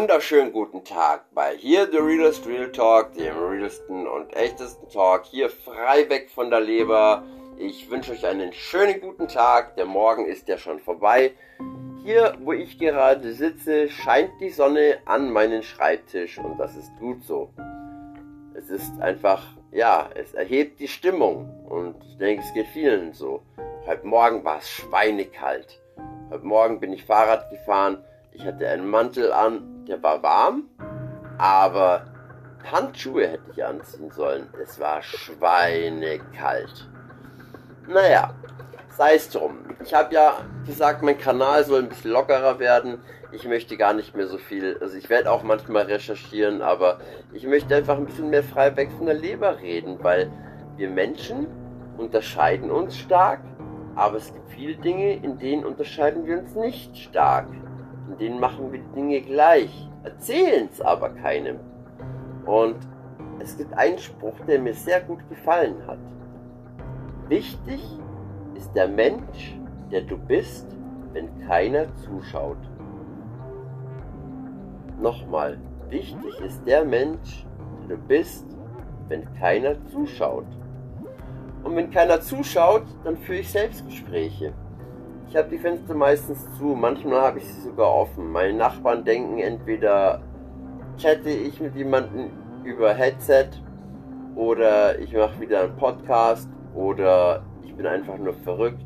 wunderschönen guten Tag bei hier The Realest Real Talk, dem realsten und echtesten Talk, hier frei weg von der Leber. Ich wünsche euch einen schönen guten Tag, der Morgen ist ja schon vorbei. Hier, wo ich gerade sitze, scheint die Sonne an meinen Schreibtisch und das ist gut so. Es ist einfach, ja, es erhebt die Stimmung und ich denke, es geht vielen so. Heute Morgen war es schweinekalt. Heute Morgen bin ich Fahrrad gefahren ich hatte einen Mantel an, der war warm, aber Handschuhe hätte ich anziehen sollen. Es war schweinekalt. Naja, sei es drum. Ich habe ja gesagt, mein Kanal soll ein bisschen lockerer werden. Ich möchte gar nicht mehr so viel, also ich werde auch manchmal recherchieren, aber ich möchte einfach ein bisschen mehr frei weg von der Leber reden, weil wir Menschen unterscheiden uns stark, aber es gibt viele Dinge, in denen unterscheiden wir uns nicht stark denen machen wir Dinge gleich, erzählen es aber keinem. Und es gibt einen Spruch, der mir sehr gut gefallen hat. Wichtig ist der Mensch, der du bist, wenn keiner zuschaut. Nochmal, wichtig ist der Mensch, der du bist, wenn keiner zuschaut. Und wenn keiner zuschaut, dann führe ich Selbstgespräche. Ich habe die Fenster meistens zu, manchmal habe ich sie sogar offen. Meine Nachbarn denken entweder chatte ich mit jemandem über Headset oder ich mache wieder einen Podcast oder ich bin einfach nur verrückt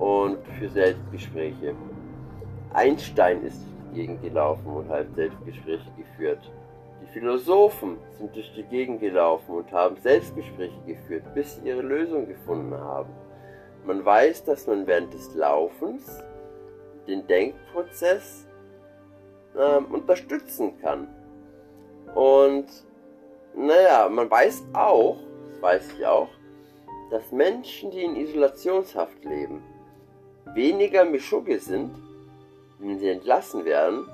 und für Selbstgespräche. Einstein ist durch die Gegend gelaufen und hat Selbstgespräche geführt. Die Philosophen sind durch die Gegend gelaufen und haben Selbstgespräche geführt, bis sie ihre Lösung gefunden haben. Man weiß, dass man während des Laufens den Denkprozess ähm, unterstützen kann. Und naja, man weiß auch, das weiß ich auch, dass Menschen, die in Isolationshaft leben, weniger Mischugge sind, wenn sie entlassen werden,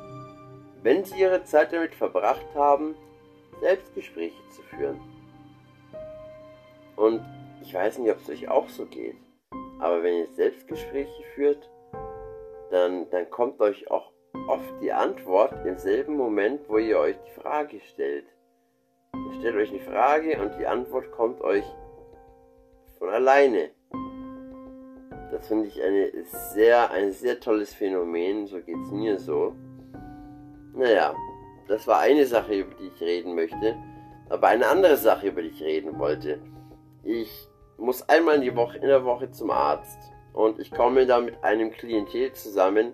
wenn sie ihre Zeit damit verbracht haben, Selbstgespräche zu führen. Und ich weiß nicht, ob es euch auch so geht. Aber wenn ihr Selbstgespräche führt, dann, dann kommt euch auch oft die Antwort im selben Moment, wo ihr euch die Frage stellt. Ihr stellt euch eine Frage und die Antwort kommt euch von alleine. Das finde ich eine sehr, ein sehr tolles Phänomen, so geht es mir so. Naja, das war eine Sache, über die ich reden möchte. Aber eine andere Sache, über die ich reden wollte. Ich muss einmal in, die Woche, in der Woche zum Arzt und ich komme da mit einem Klientel zusammen.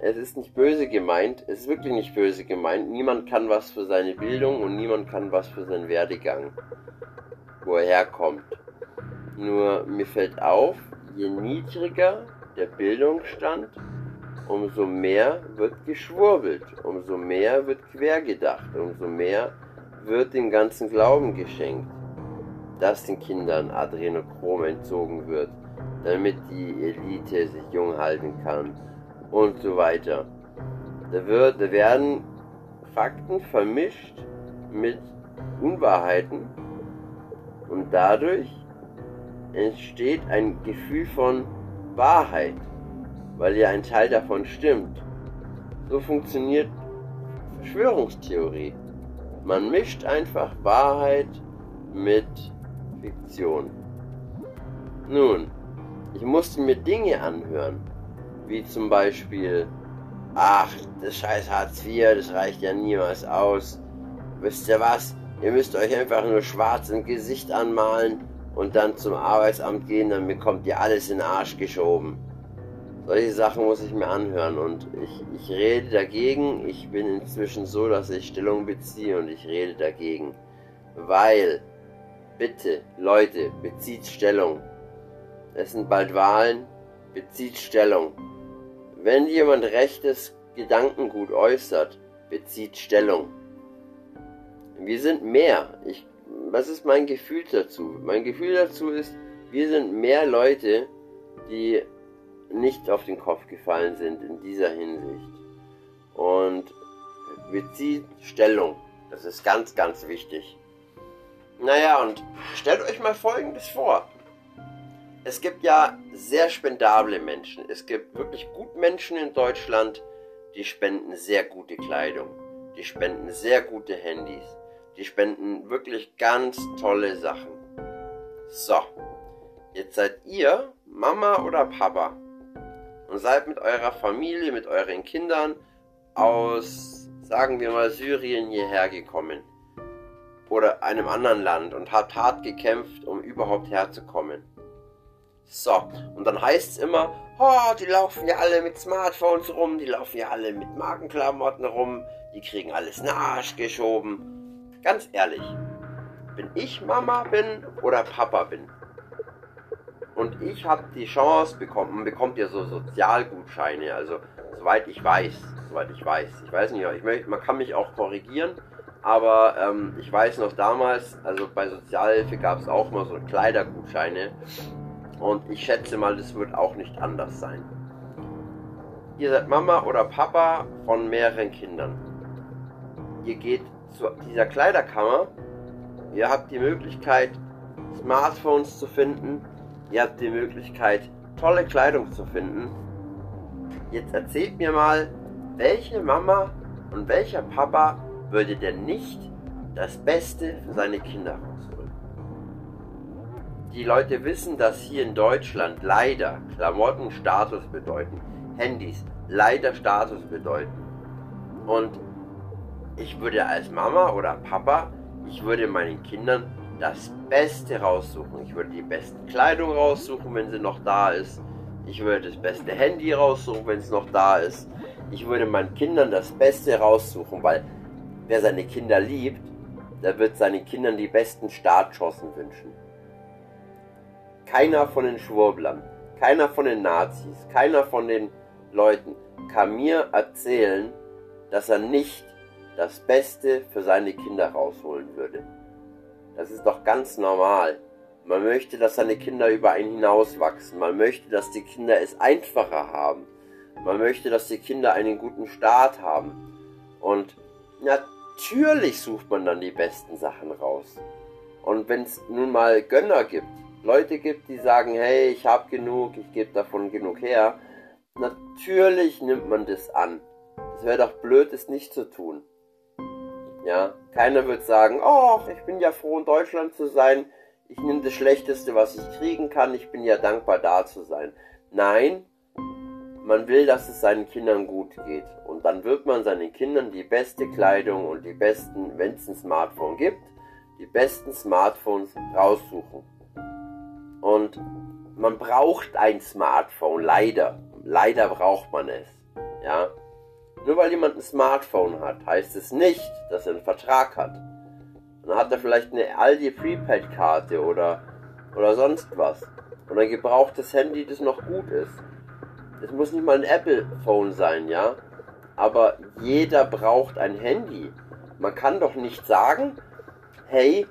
Es ist nicht böse gemeint, es ist wirklich nicht böse gemeint. Niemand kann was für seine Bildung und niemand kann was für seinen Werdegang, wo er herkommt. Nur mir fällt auf, je niedriger der Bildungsstand, umso mehr wird geschwurbelt, umso mehr wird quergedacht, umso mehr wird dem ganzen Glauben geschenkt dass den Kindern Adrenochrom entzogen wird, damit die Elite sich jung halten kann und so weiter. Da, wird, da werden Fakten vermischt mit Unwahrheiten und dadurch entsteht ein Gefühl von Wahrheit, weil ja ein Teil davon stimmt. So funktioniert Verschwörungstheorie. Man mischt einfach Wahrheit mit Fiktion. Nun, ich musste mir Dinge anhören, wie zum Beispiel, ach, das scheiß Hartz IV, das reicht ja niemals aus. Wisst ihr was? Ihr müsst euch einfach nur schwarz im Gesicht anmalen und dann zum Arbeitsamt gehen, dann bekommt ihr alles in den Arsch geschoben. Solche Sachen muss ich mir anhören und ich, ich rede dagegen. Ich bin inzwischen so, dass ich Stellung beziehe und ich rede dagegen. Weil Bitte, Leute, bezieht Stellung. Es sind bald Wahlen, bezieht Stellung. Wenn jemand rechtes Gedankengut äußert, bezieht Stellung. Wir sind mehr. Ich, was ist mein Gefühl dazu? Mein Gefühl dazu ist, wir sind mehr Leute, die nicht auf den Kopf gefallen sind in dieser Hinsicht. Und bezieht Stellung. Das ist ganz, ganz wichtig. Naja, und stellt euch mal Folgendes vor. Es gibt ja sehr spendable Menschen. Es gibt wirklich gut Menschen in Deutschland, die spenden sehr gute Kleidung, die spenden sehr gute Handys, die spenden wirklich ganz tolle Sachen. So, jetzt seid ihr Mama oder Papa und seid mit eurer Familie, mit euren Kindern aus, sagen wir mal, Syrien hierher gekommen oder einem anderen Land und habt hart gekämpft, um überhaupt herzukommen. So, und dann heißt es immer, oh, die laufen ja alle mit Smartphones rum, die laufen ja alle mit Markenklamotten rum, die kriegen alles in den Arsch geschoben. Ganz ehrlich, wenn ich Mama bin oder Papa bin und ich habe die Chance bekommen, man bekommt ja so Sozialgutscheine, also soweit ich weiß, soweit ich weiß, ich weiß nicht, ich möchte, man kann mich auch korrigieren, aber ähm, ich weiß noch damals, also bei Sozialhilfe gab es auch mal so Kleidergutscheine und ich schätze mal, das wird auch nicht anders sein. Ihr seid Mama oder Papa von mehreren Kindern. Ihr geht zu dieser Kleiderkammer. Ihr habt die Möglichkeit, Smartphones zu finden. Ihr habt die Möglichkeit, tolle Kleidung zu finden. Jetzt erzählt mir mal, welche Mama und welcher Papa würde denn nicht das Beste für seine Kinder rausholen? Die Leute wissen, dass hier in Deutschland leider Klamotten Status bedeuten, Handys leider Status bedeuten. Und ich würde als Mama oder Papa, ich würde meinen Kindern das Beste raussuchen. Ich würde die beste Kleidung raussuchen, wenn sie noch da ist. Ich würde das beste Handy raussuchen, wenn es noch da ist. Ich würde meinen Kindern das Beste raussuchen, weil wer seine Kinder liebt, der wird seinen Kindern die besten Startschancen wünschen. Keiner von den Schwurblern, keiner von den Nazis, keiner von den Leuten kann mir erzählen, dass er nicht das Beste für seine Kinder rausholen würde. Das ist doch ganz normal. Man möchte, dass seine Kinder über einen hinauswachsen. Man möchte, dass die Kinder es einfacher haben. Man möchte, dass die Kinder einen guten Start haben. Und natürlich sucht man dann die besten Sachen raus. Und wenn es nun mal Gönner gibt, Leute gibt, die sagen, hey, ich habe genug, ich gebe davon genug her, natürlich nimmt man das an. Es wäre doch blöd, es nicht zu tun. Ja, keiner wird sagen, oh, ich bin ja froh, in Deutschland zu sein. Ich nehme das Schlechteste, was ich kriegen kann. Ich bin ja dankbar, da zu sein. Nein, man will, dass es seinen Kindern gut geht. Und dann wird man seinen Kindern die beste Kleidung und die besten, wenn es ein Smartphone gibt, die besten Smartphones raussuchen. Und man braucht ein Smartphone, leider. Leider braucht man es. Ja. Nur weil jemand ein Smartphone hat, heißt es nicht, dass er einen Vertrag hat. Dann hat er vielleicht eine Aldi Prepaid-Karte oder, oder sonst was. Und ein gebrauchtes Handy, das noch gut ist. Es muss nicht mal ein Apple-Phone sein, ja. Aber jeder braucht ein Handy. Man kann doch nicht sagen, hey,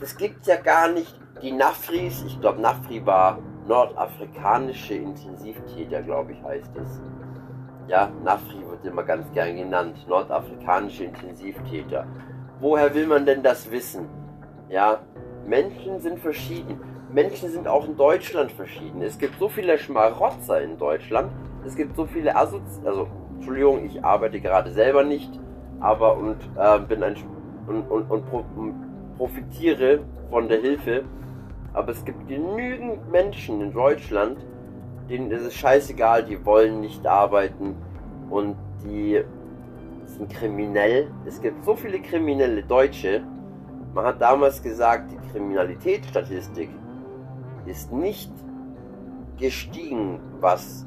das gibt's ja gar nicht die Nafris, ich glaube Nafri war nordafrikanische Intensivtäter, glaube ich heißt es. Ja, Nafri wird immer ganz gern genannt, nordafrikanische Intensivtäter. Woher will man denn das wissen? Ja, Menschen sind verschieden. Menschen sind auch in Deutschland verschieden. Es gibt so viele Schmarotzer in Deutschland. Es gibt so viele Assozi also Entschuldigung, ich arbeite gerade selber nicht, aber und äh, bin ein und, und, und, und profitiere von der Hilfe aber es gibt genügend Menschen in Deutschland, denen ist es scheißegal, die wollen nicht arbeiten und die sind kriminell. Es gibt so viele kriminelle Deutsche. Man hat damals gesagt, die Kriminalitätsstatistik ist nicht gestiegen, was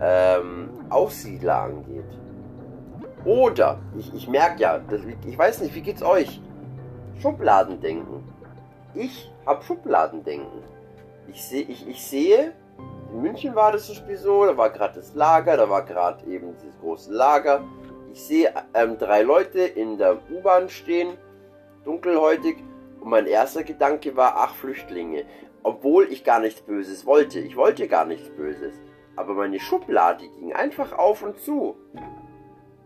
ähm, Aussiedler angeht. Oder, ich, ich merke ja, das, ich weiß nicht, wie geht's euch? Schubladendenken. Ich habe Schubladendenken. Ich, seh, ich, ich sehe, in München war das zum Beispiel so, da war gerade das Lager, da war gerade eben dieses große Lager. Ich sehe ähm, drei Leute in der U-Bahn stehen, dunkelhäutig, und mein erster Gedanke war, ach, Flüchtlinge. Obwohl ich gar nichts Böses wollte. Ich wollte gar nichts Böses. Aber meine Schublade ging einfach auf und zu.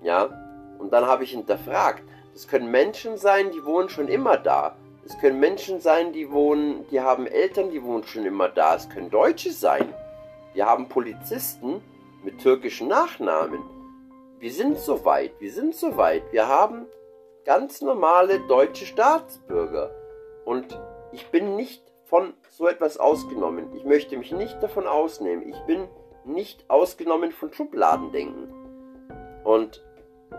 Ja, und dann habe ich hinterfragt. Das können Menschen sein, die wohnen schon immer da. Es können Menschen sein, die wohnen, die haben Eltern, die wohnen schon immer da. Es können Deutsche sein. Wir haben Polizisten mit türkischen Nachnamen. wir sind so weit, wir sind so weit. Wir haben ganz normale deutsche Staatsbürger. Und ich bin nicht von so etwas ausgenommen. Ich möchte mich nicht davon ausnehmen. Ich bin nicht ausgenommen von Schubladendenken. Und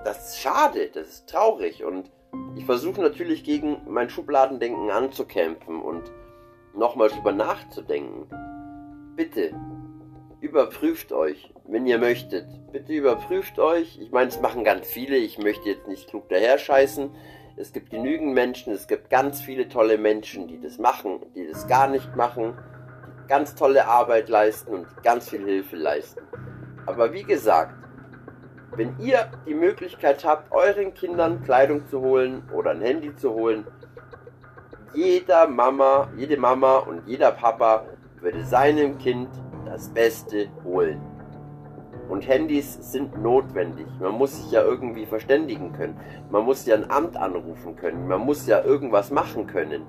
das ist schade, das ist traurig. Und ich versuche natürlich gegen mein Schubladendenken anzukämpfen und nochmal drüber nachzudenken. Bitte, überprüft euch, wenn ihr möchtet. Bitte überprüft euch. Ich meine, es machen ganz viele. Ich möchte jetzt nicht klug daher scheißen. Es gibt genügend Menschen, es gibt ganz viele tolle Menschen, die das machen, die das gar nicht machen, die ganz tolle Arbeit leisten und ganz viel Hilfe leisten. Aber wie gesagt, wenn ihr die Möglichkeit habt, euren Kindern Kleidung zu holen oder ein Handy zu holen, jeder Mama, jede Mama und jeder Papa würde seinem Kind das Beste holen. Und Handys sind notwendig. Man muss sich ja irgendwie verständigen können. Man muss ja ein Amt anrufen können. Man muss ja irgendwas machen können.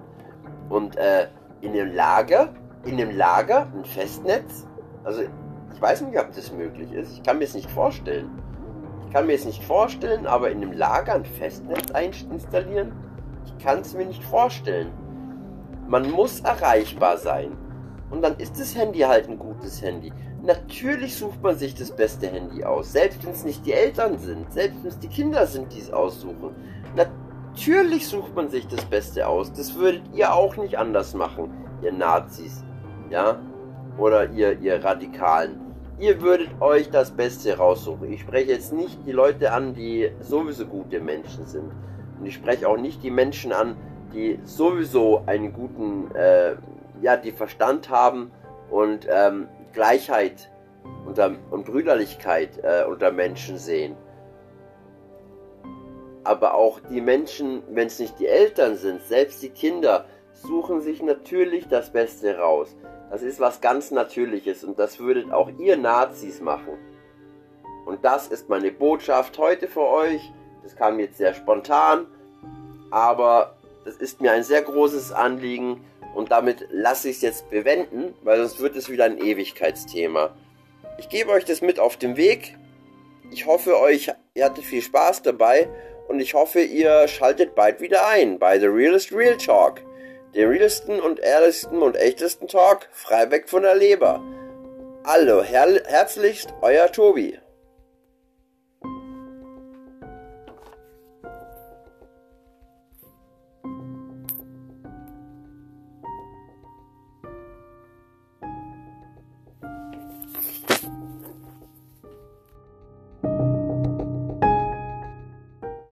Und äh, in dem Lager, in dem Lager ein Festnetz. Also ich weiß nicht, ob das möglich ist. Ich kann mir es nicht vorstellen. Ich kann mir es nicht vorstellen, aber in dem Lager ein Festnetz installieren, ich kann es mir nicht vorstellen. Man muss erreichbar sein. Und dann ist das Handy halt ein gutes Handy. Natürlich sucht man sich das beste Handy aus, selbst wenn es nicht die Eltern sind, selbst wenn es die Kinder sind, die es aussuchen. Natürlich sucht man sich das Beste aus. Das würdet ihr auch nicht anders machen, ihr Nazis. Ja? Oder ihr, ihr Radikalen. Ihr würdet euch das Beste raussuchen. Ich spreche jetzt nicht die Leute an, die sowieso gute Menschen sind. Und ich spreche auch nicht die Menschen an, die sowieso einen guten, äh, ja, die Verstand haben und ähm, Gleichheit unter, und Brüderlichkeit äh, unter Menschen sehen. Aber auch die Menschen, wenn es nicht die Eltern sind, selbst die Kinder, suchen sich natürlich das Beste raus. Das ist was ganz Natürliches und das würdet auch ihr Nazis machen. Und das ist meine Botschaft heute für euch. Das kam jetzt sehr spontan, aber das ist mir ein sehr großes Anliegen und damit lasse ich es jetzt bewenden, weil sonst wird es wieder ein Ewigkeitsthema. Ich gebe euch das mit auf den Weg. Ich hoffe, euch ihr hattet viel Spaß dabei und ich hoffe, ihr schaltet bald wieder ein bei The Realist Real Talk. Den realsten und ehrlichsten und echtesten Talk, frei weg von der Leber. Hallo, her herzlichst, euer Tobi.